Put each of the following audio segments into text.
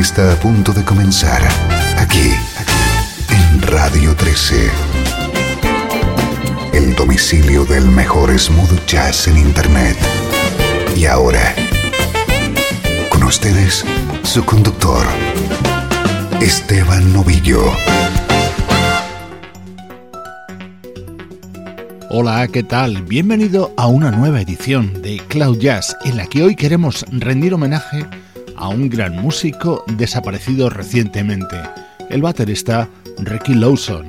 Está a punto de comenzar aquí en Radio 13. El domicilio del mejor smooth jazz en Internet. Y ahora, con ustedes, su conductor, Esteban Novillo. Hola, ¿qué tal? Bienvenido a una nueva edición de Cloud Jazz, en la que hoy queremos rendir homenaje a un gran músico desaparecido recientemente, el baterista Ricky Lawson.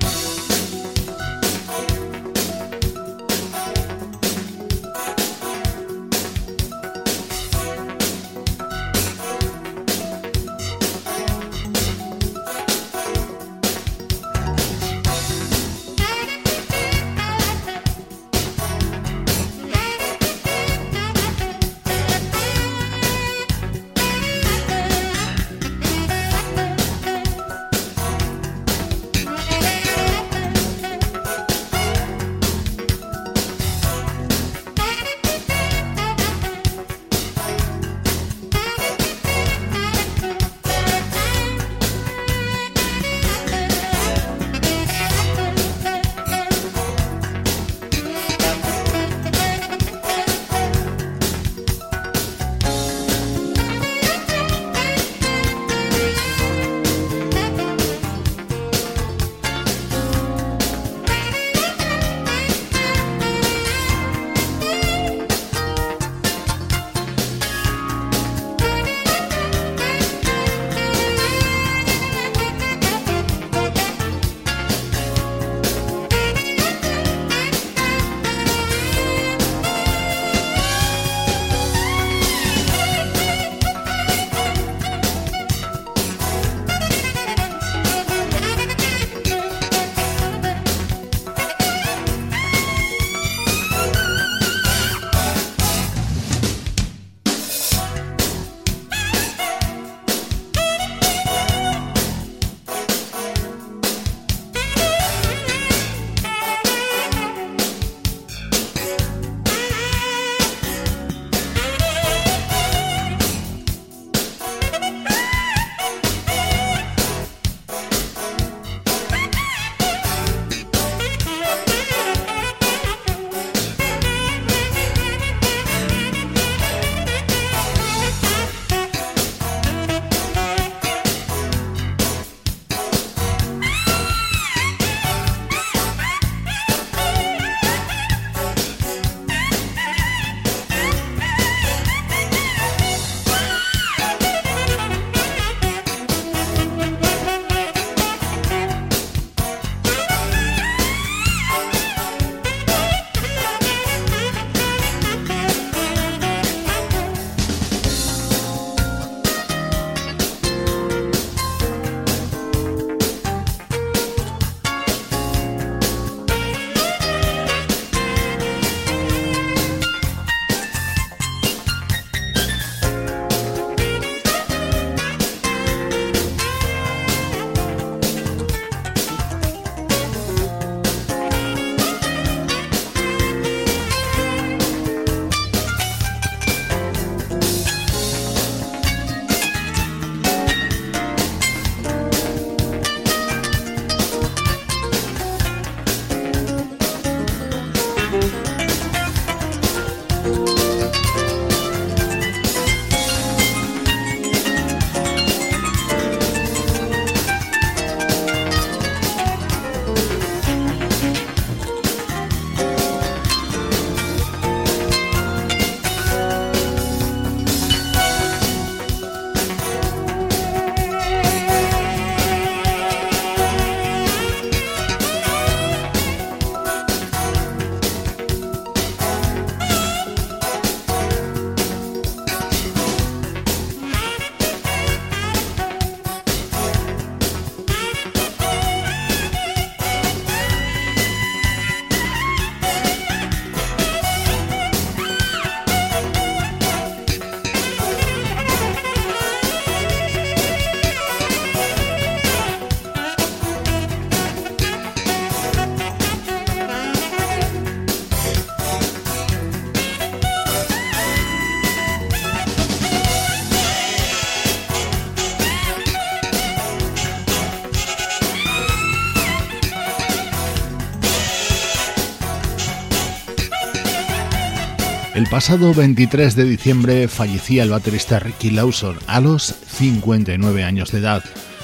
El pasado 23 de diciembre fallecía el baterista Ricky Lawson a los 59 años de edad.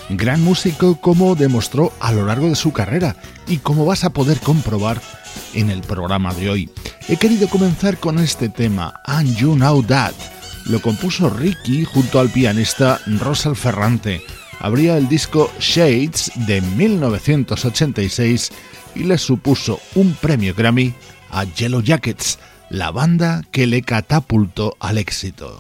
Gran músico como demostró a lo largo de su carrera y como vas a poder comprobar en el programa de hoy. He querido comenzar con este tema, And You Know That. Lo compuso Ricky junto al pianista Rosal Ferrante. Abría el disco Shades de 1986 y le supuso un premio Grammy a Yellow Jackets, la banda que le catapultó al éxito.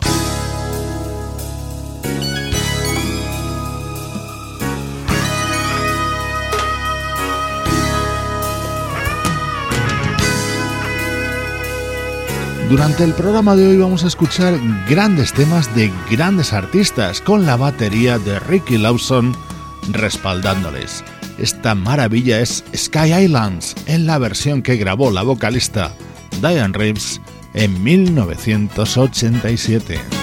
Durante el programa de hoy vamos a escuchar grandes temas de grandes artistas con la batería de Ricky Lawson respaldándoles. Esta maravilla es Sky Islands en la versión que grabó la vocalista Diane Reeves en 1987.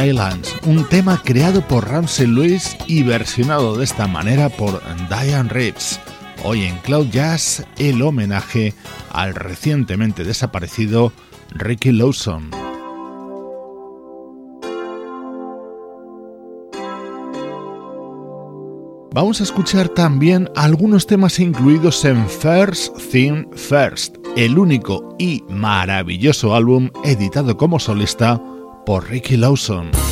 Islands, un tema creado por Ramsey Lewis y versionado de esta manera por Diane Reeves. Hoy en Cloud Jazz, el homenaje al recientemente desaparecido Ricky Lawson. Vamos a escuchar también algunos temas incluidos en First Thing First, el único y maravilloso álbum editado como solista por Ricky Lawson.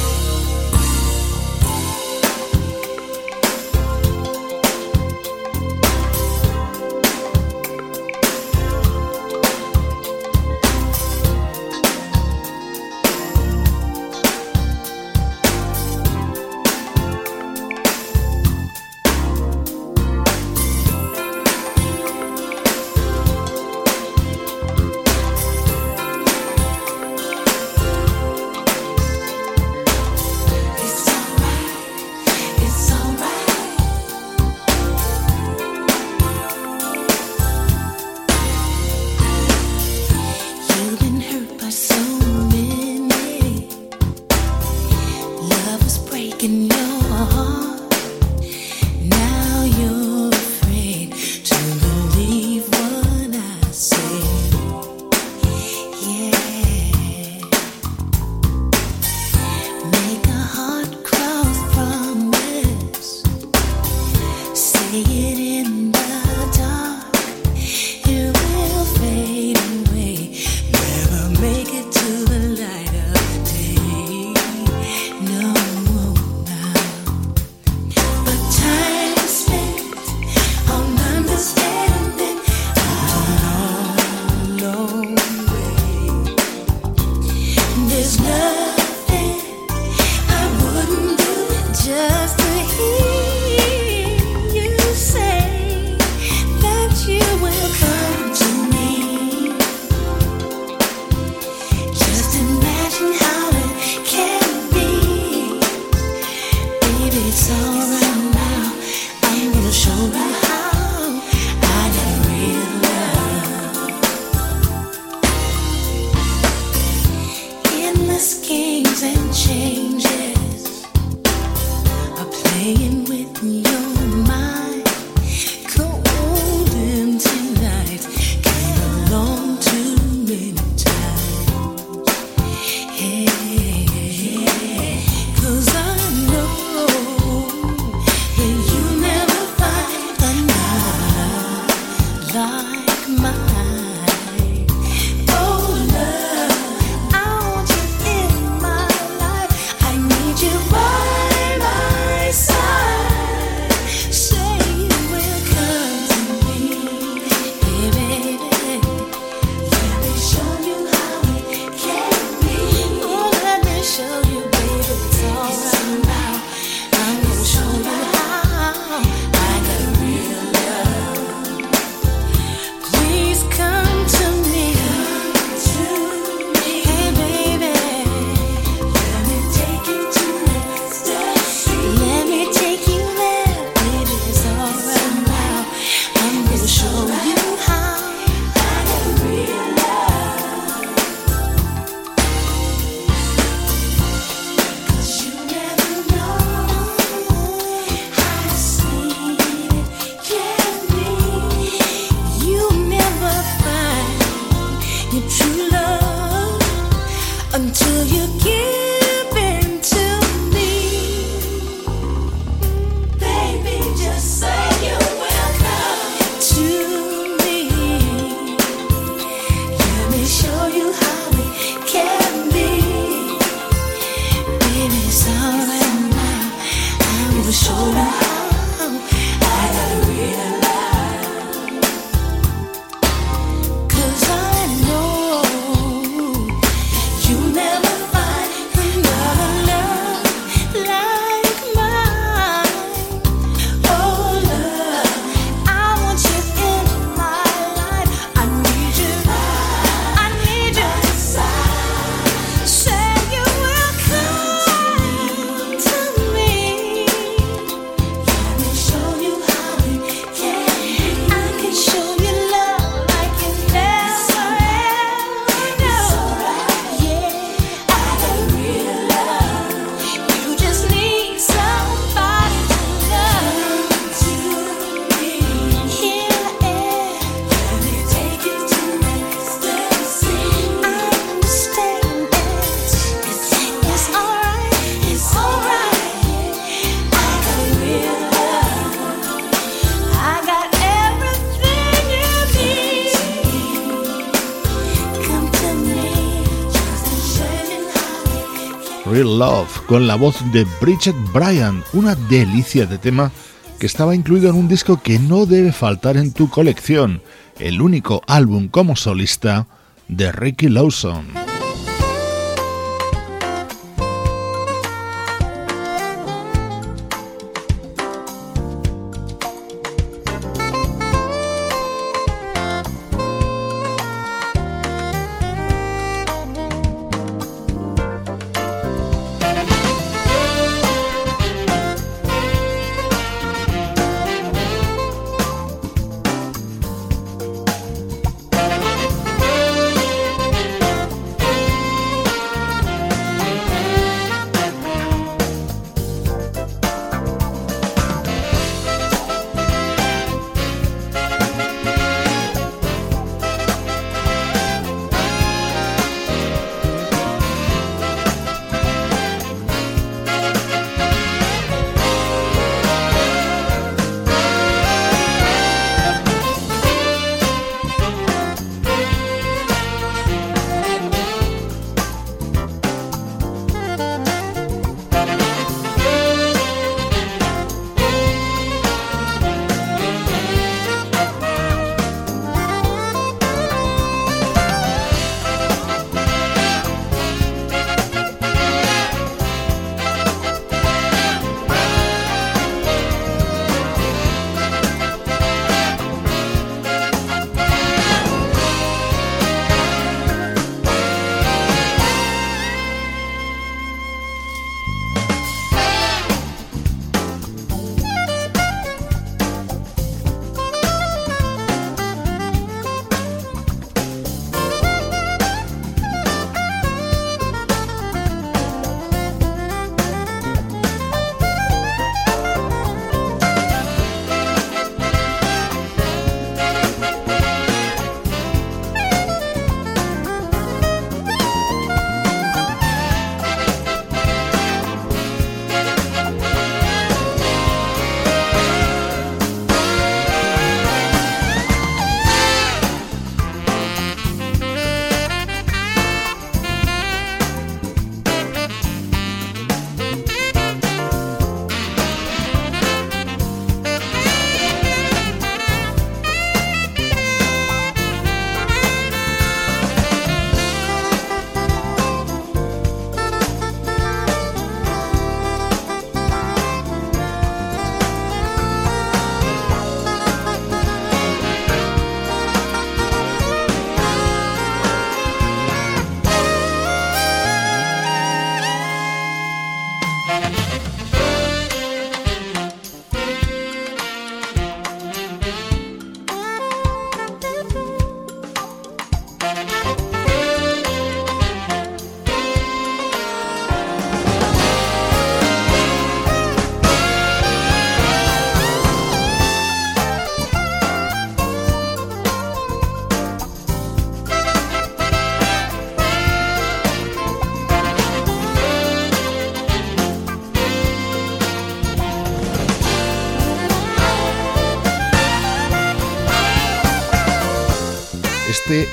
Con la voz de Bridget Bryan, una delicia de tema que estaba incluido en un disco que no debe faltar en tu colección, el único álbum como solista de Ricky Lawson.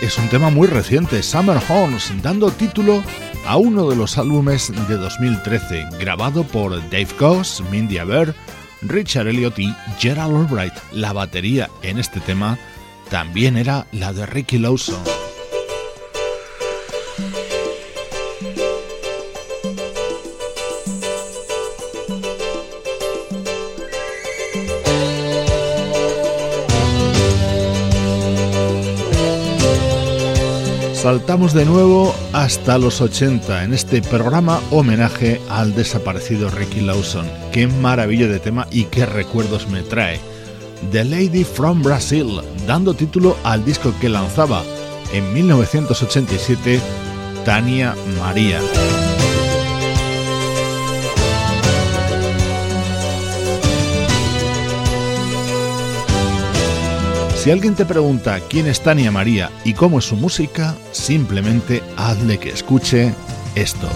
Es un tema muy reciente, Summer Horns, dando título a uno de los álbumes de 2013, grabado por Dave Goss, Mindy Aber, Richard Elliot y Gerald Albright. La batería en este tema también era la de Ricky Lawson. Saltamos de nuevo hasta los 80 en este programa homenaje al desaparecido Ricky Lawson. Qué maravilla de tema y qué recuerdos me trae. The Lady from Brazil, dando título al disco que lanzaba en 1987 Tania María. Si alguien te pregunta quién es Tania María y cómo es su música, simplemente hazle que escuche esto.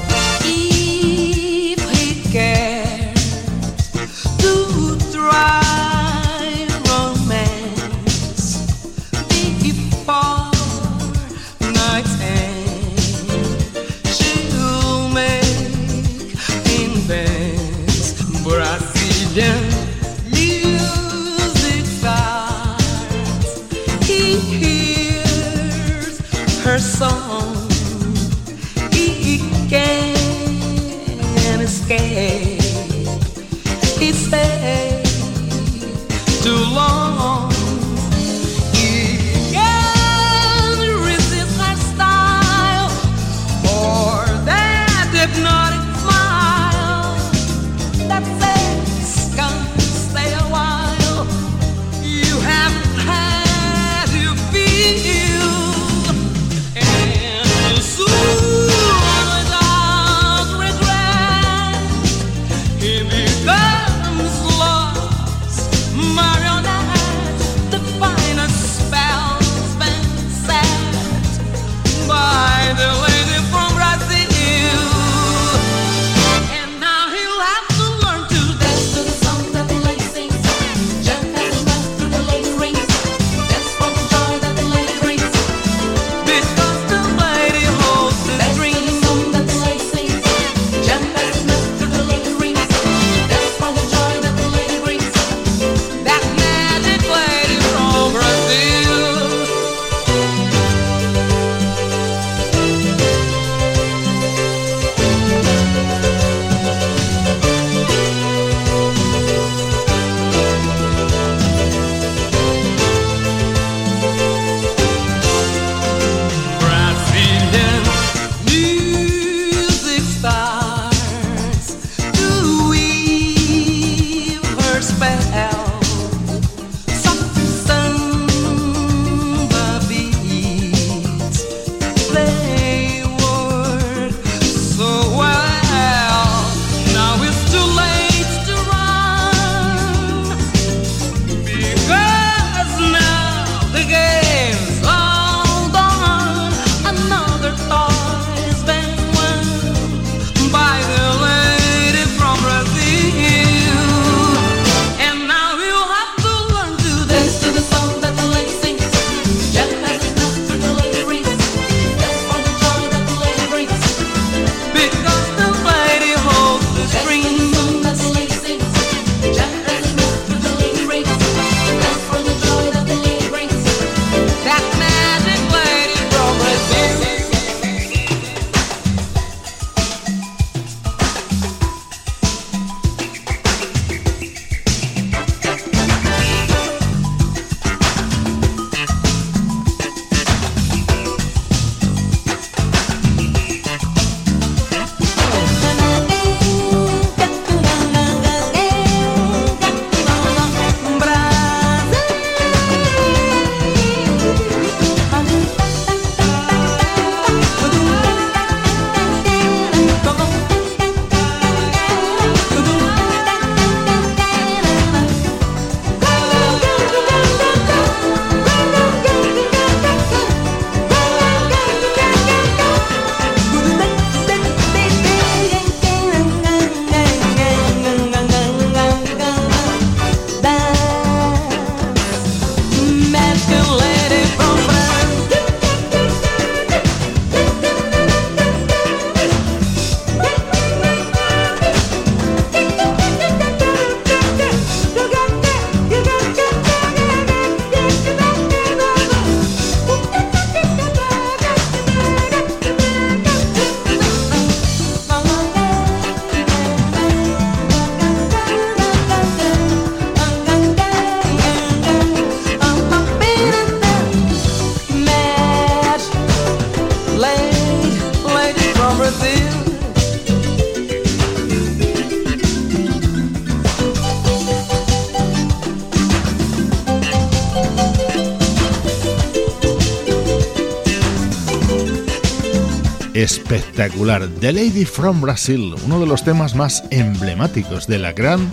Espectacular. The Lady from Brazil, uno de los temas más emblemáticos de la gran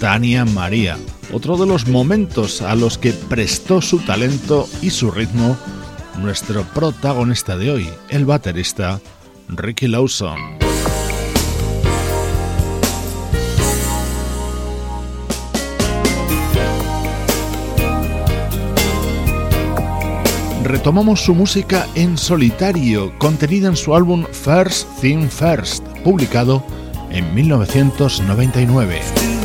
Tania María. Otro de los momentos a los que prestó su talento y su ritmo nuestro protagonista de hoy, el baterista Ricky Lawson. Retomamos su música en solitario, contenida en su álbum First Thing First, publicado en 1999.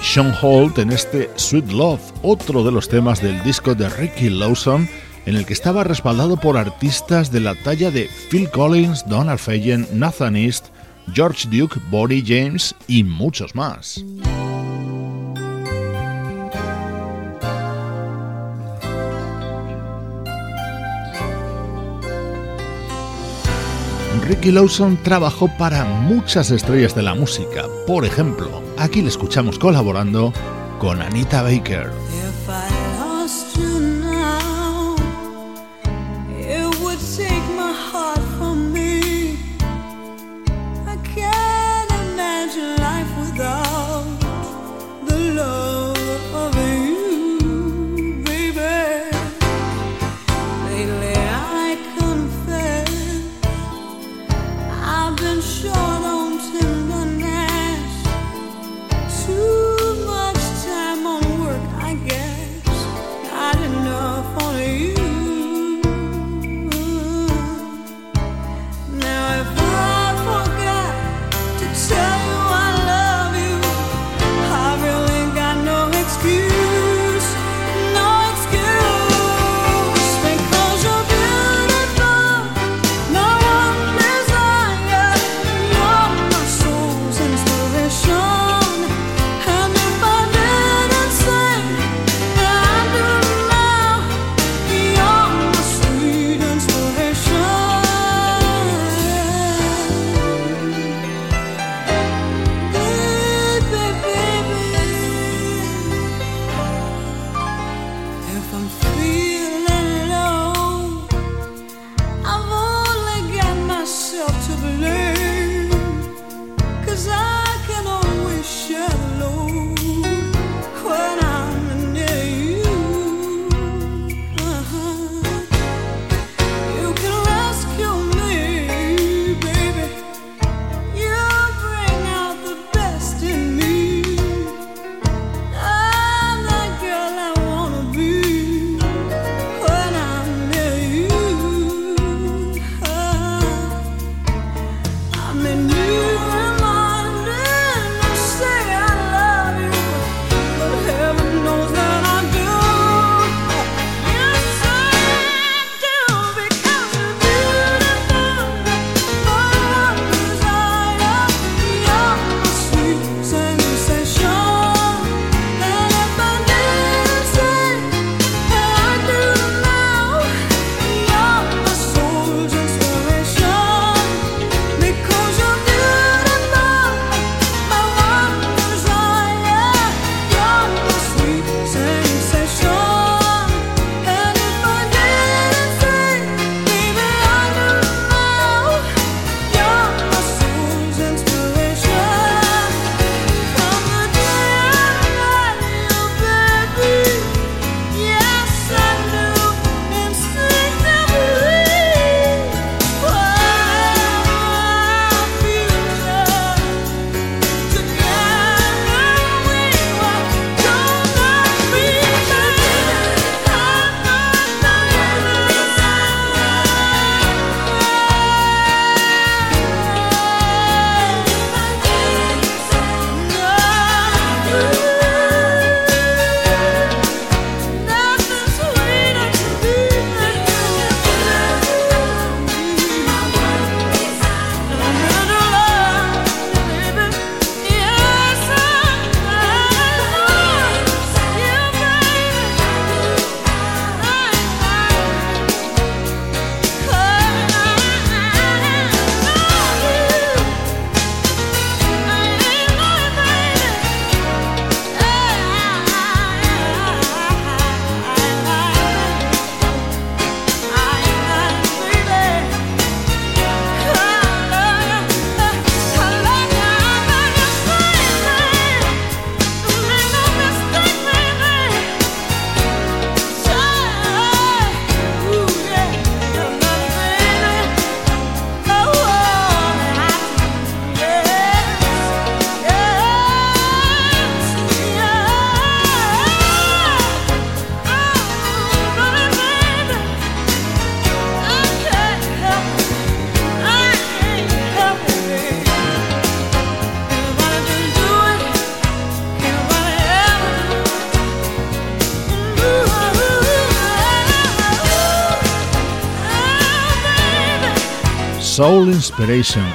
Sean Holt en este Sweet Love, otro de los temas del disco de Ricky Lawson, en el que estaba respaldado por artistas de la talla de Phil Collins, Donald Fagen, Nathan East, George Duke, Body James y muchos más. Ricky Lawson trabajó para muchas estrellas de la música. Por ejemplo, aquí le escuchamos colaborando con Anita Baker.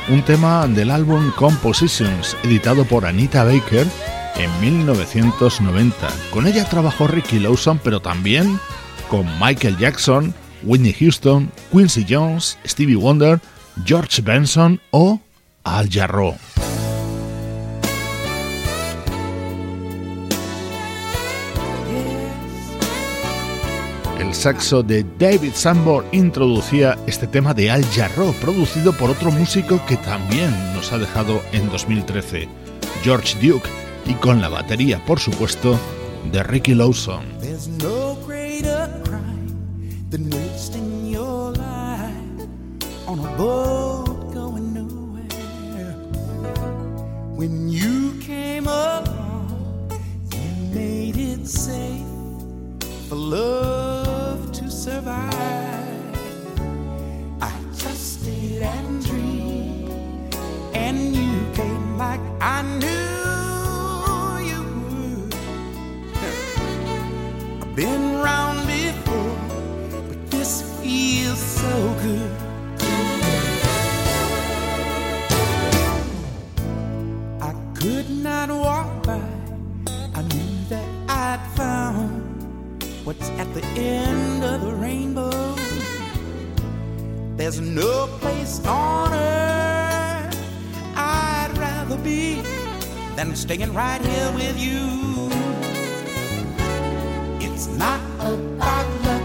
Un tema del álbum Compositions, editado por Anita Baker en 1990. Con ella trabajó Ricky Lawson, pero también con Michael Jackson, Whitney Houston, Quincy Jones, Stevie Wonder, George Benson o Al Jarreau. El saxo de David Sambor introducía este tema de Al Jarreau, producido por otro músico que también nos ha dejado en 2013, George Duke, y con la batería, por supuesto, de Ricky Lawson. There's no place on earth I'd rather be than staying right here with you. It's not about luck.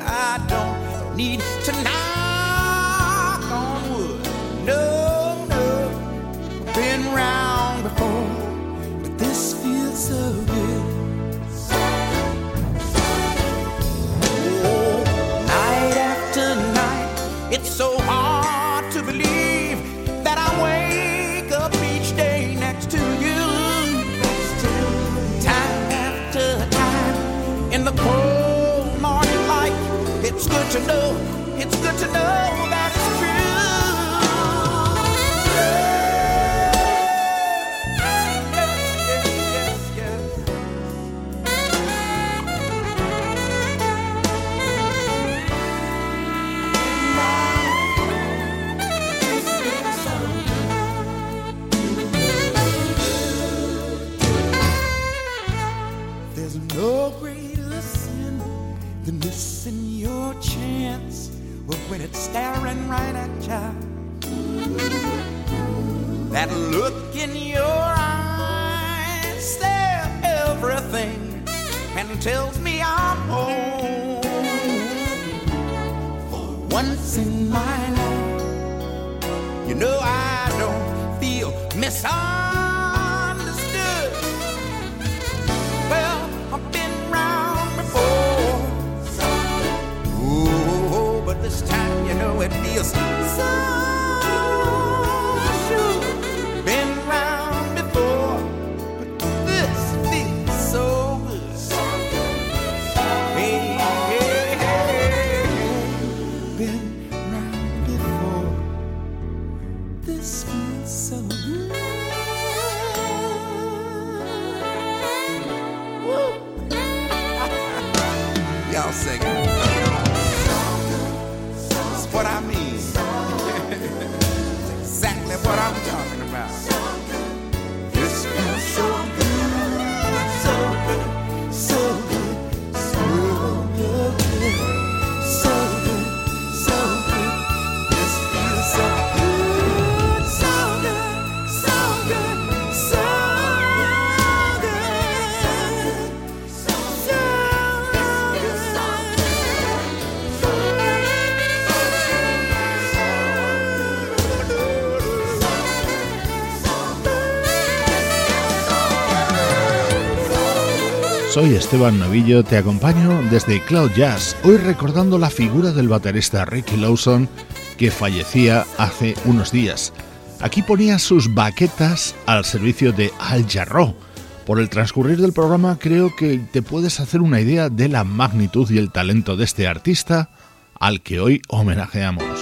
I don't need to know, it's good to know that Soy Esteban Novillo, te acompaño desde Cloud Jazz, hoy recordando la figura del baterista Ricky Lawson que fallecía hace unos días. Aquí ponía sus baquetas al servicio de Al Jarreau. Por el transcurrir del programa creo que te puedes hacer una idea de la magnitud y el talento de este artista al que hoy homenajeamos.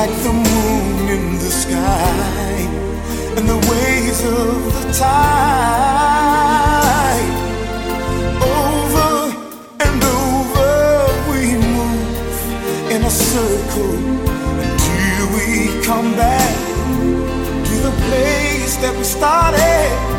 like the moon in the sky and the waves of the tide. Over and over we move in a circle until we come back to the place that we started.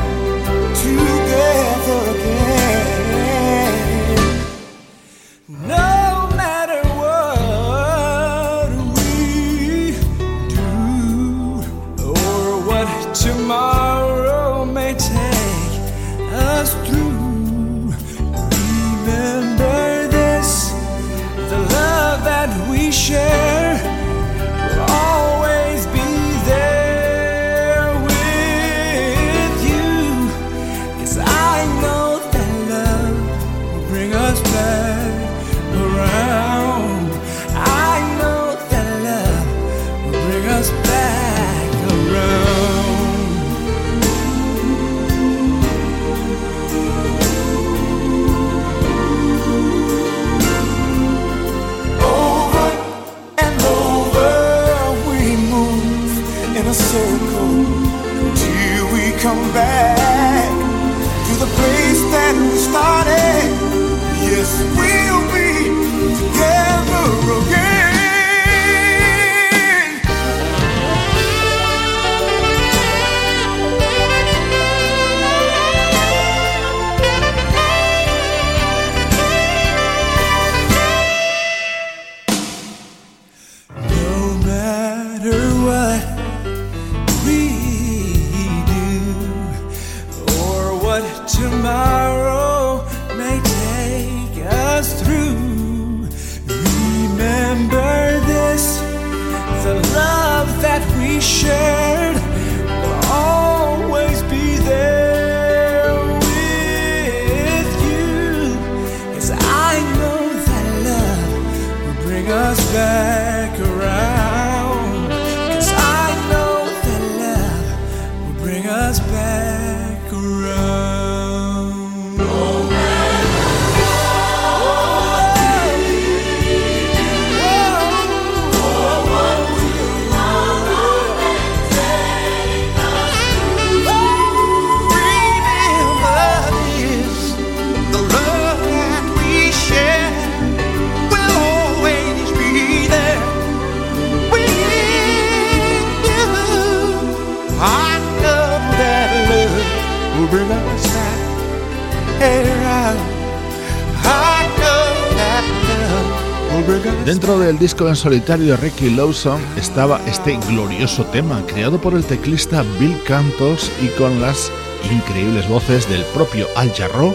disco en solitario de Ricky Lawson estaba este glorioso tema, creado por el teclista Bill Cantos y con las increíbles voces del propio Al Jarro,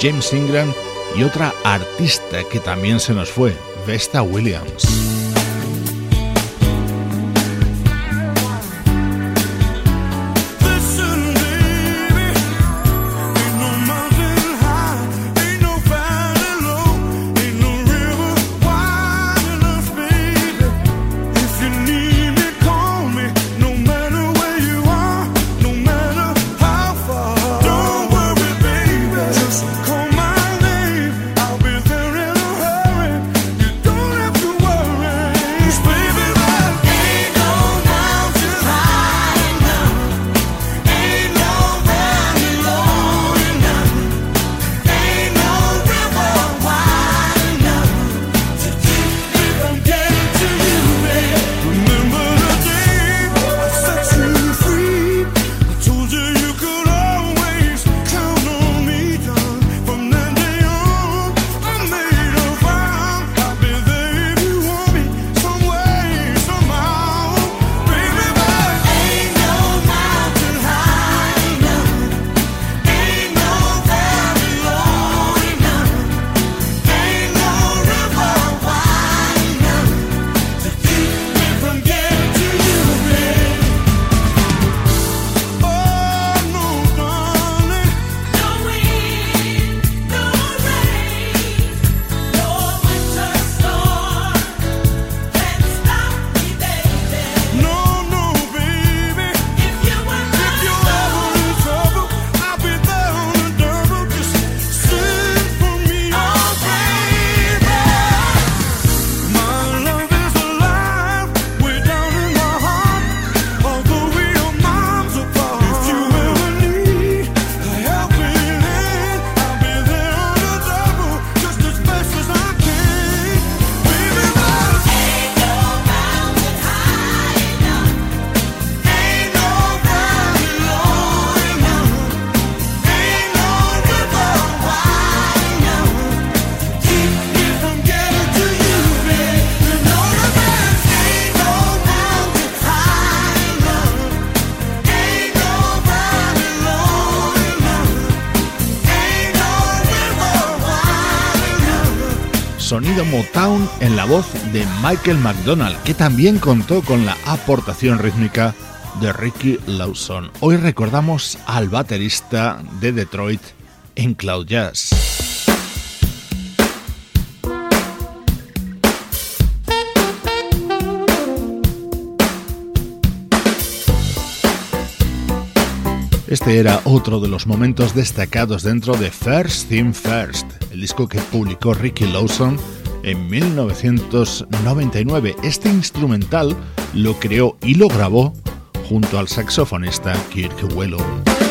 James Ingram y otra artista que también se nos fue, Vesta Williams. sonido Motown en la voz de Michael McDonald, que también contó con la aportación rítmica de Ricky Lawson. Hoy recordamos al baterista de Detroit en Cloud Jazz. Este era otro de los momentos destacados dentro de First Thing First, el disco que publicó Ricky Lawson en 1999. Este instrumental lo creó y lo grabó junto al saxofonista Kirk Whelan.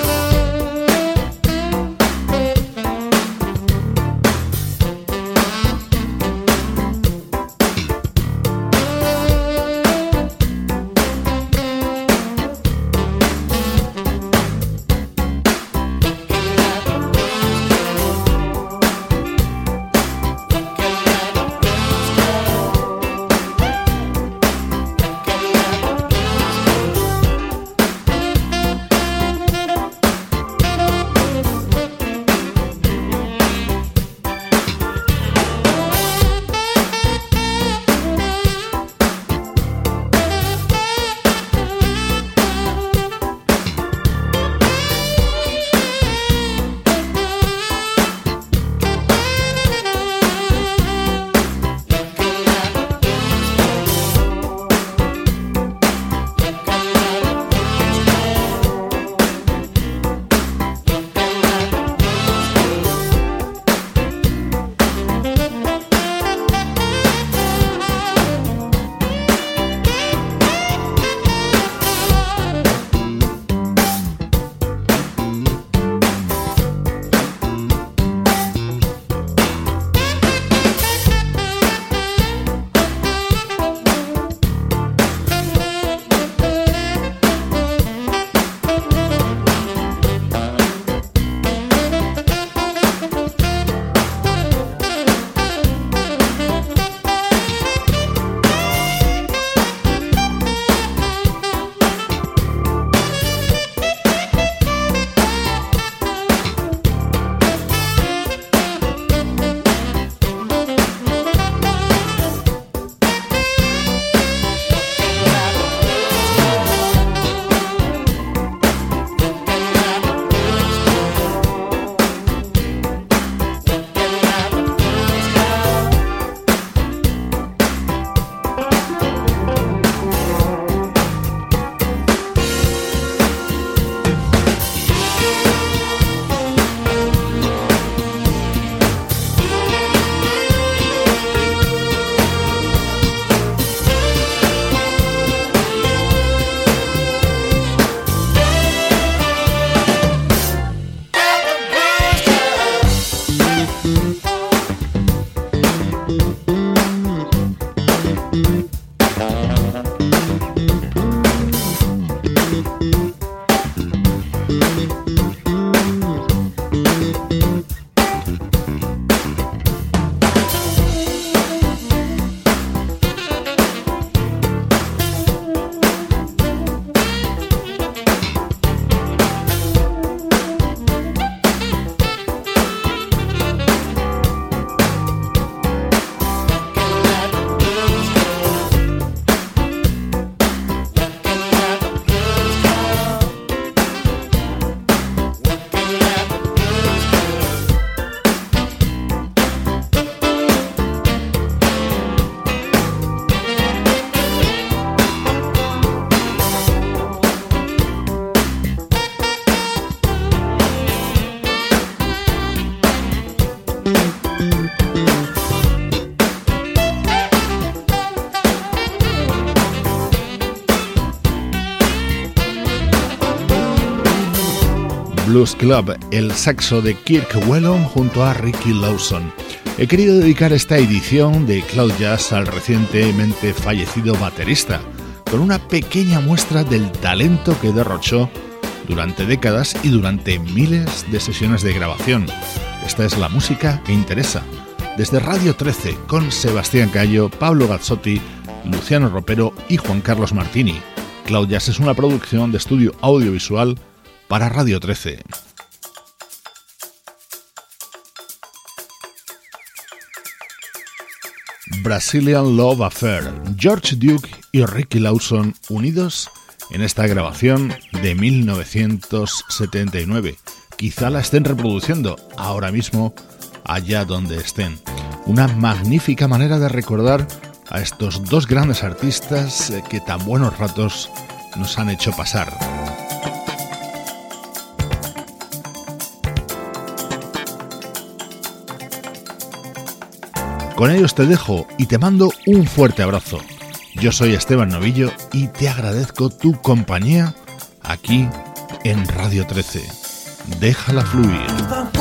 Blues Club, el saxo de Kirk Whelan junto a Ricky Lawson. He querido dedicar esta edición de Cloud Jazz al recientemente fallecido baterista, con una pequeña muestra del talento que derrochó durante décadas y durante miles de sesiones de grabación. Esta es la música que interesa. Desde Radio 13 con Sebastián Cayo, Pablo Gazzotti, Luciano Ropero y Juan Carlos Martini. Cloud Jazz es una producción de estudio audiovisual para Radio 13. Brazilian Love Affair, George Duke y Ricky Lawson unidos en esta grabación de 1979. Quizá la estén reproduciendo ahora mismo allá donde estén. Una magnífica manera de recordar a estos dos grandes artistas eh, que tan buenos ratos nos han hecho pasar. Con ellos te dejo y te mando un fuerte abrazo. Yo soy Esteban Novillo y te agradezco tu compañía aquí en Radio 13. Déjala fluir.